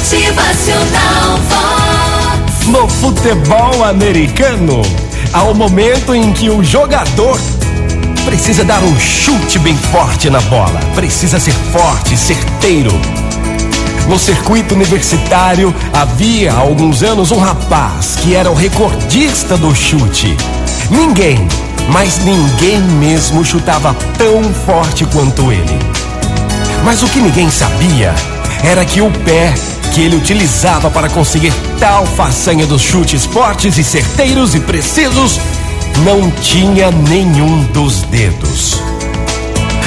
Motivacional Vox. No futebol americano, há um momento em que o jogador precisa dar um chute bem forte na bola, precisa ser forte, certeiro. No circuito universitário, havia há alguns anos um rapaz que era o recordista do chute. Ninguém, mas ninguém mesmo chutava tão forte quanto ele. Mas o que ninguém sabia era que o pé que ele utilizava para conseguir tal façanha dos chutes fortes e certeiros e precisos não tinha nenhum dos dedos.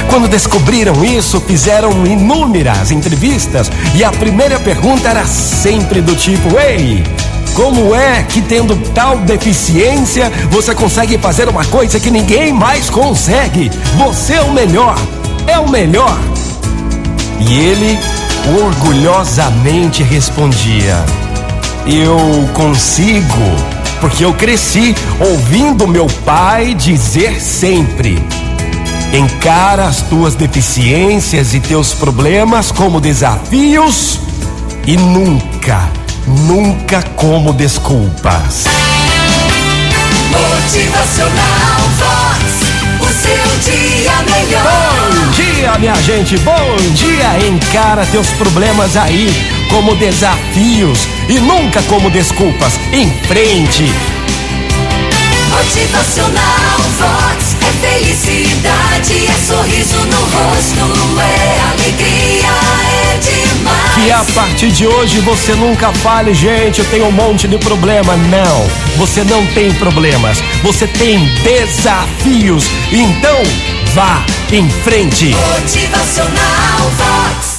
Quando descobriram isso, fizeram inúmeras entrevistas e a primeira pergunta era sempre do tipo: Ei, como é que tendo tal deficiência você consegue fazer uma coisa que ninguém mais consegue? Você é o melhor, é o melhor. E ele orgulhosamente respondia: Eu consigo, porque eu cresci ouvindo meu pai dizer sempre: Encara as tuas deficiências e teus problemas como desafios e nunca, nunca como desculpas. Motivacional minha gente, bom dia! Encara teus problemas aí como desafios e nunca como desculpas. Em frente! Motivacional Vox. É felicidade, é sorriso no rosto, é alegria, é demais. Que a partir de hoje você nunca fale, gente, eu tenho um monte de problema. Não, você não tem problemas, você tem desafios. Então, vá em frente. Motivacional Vox.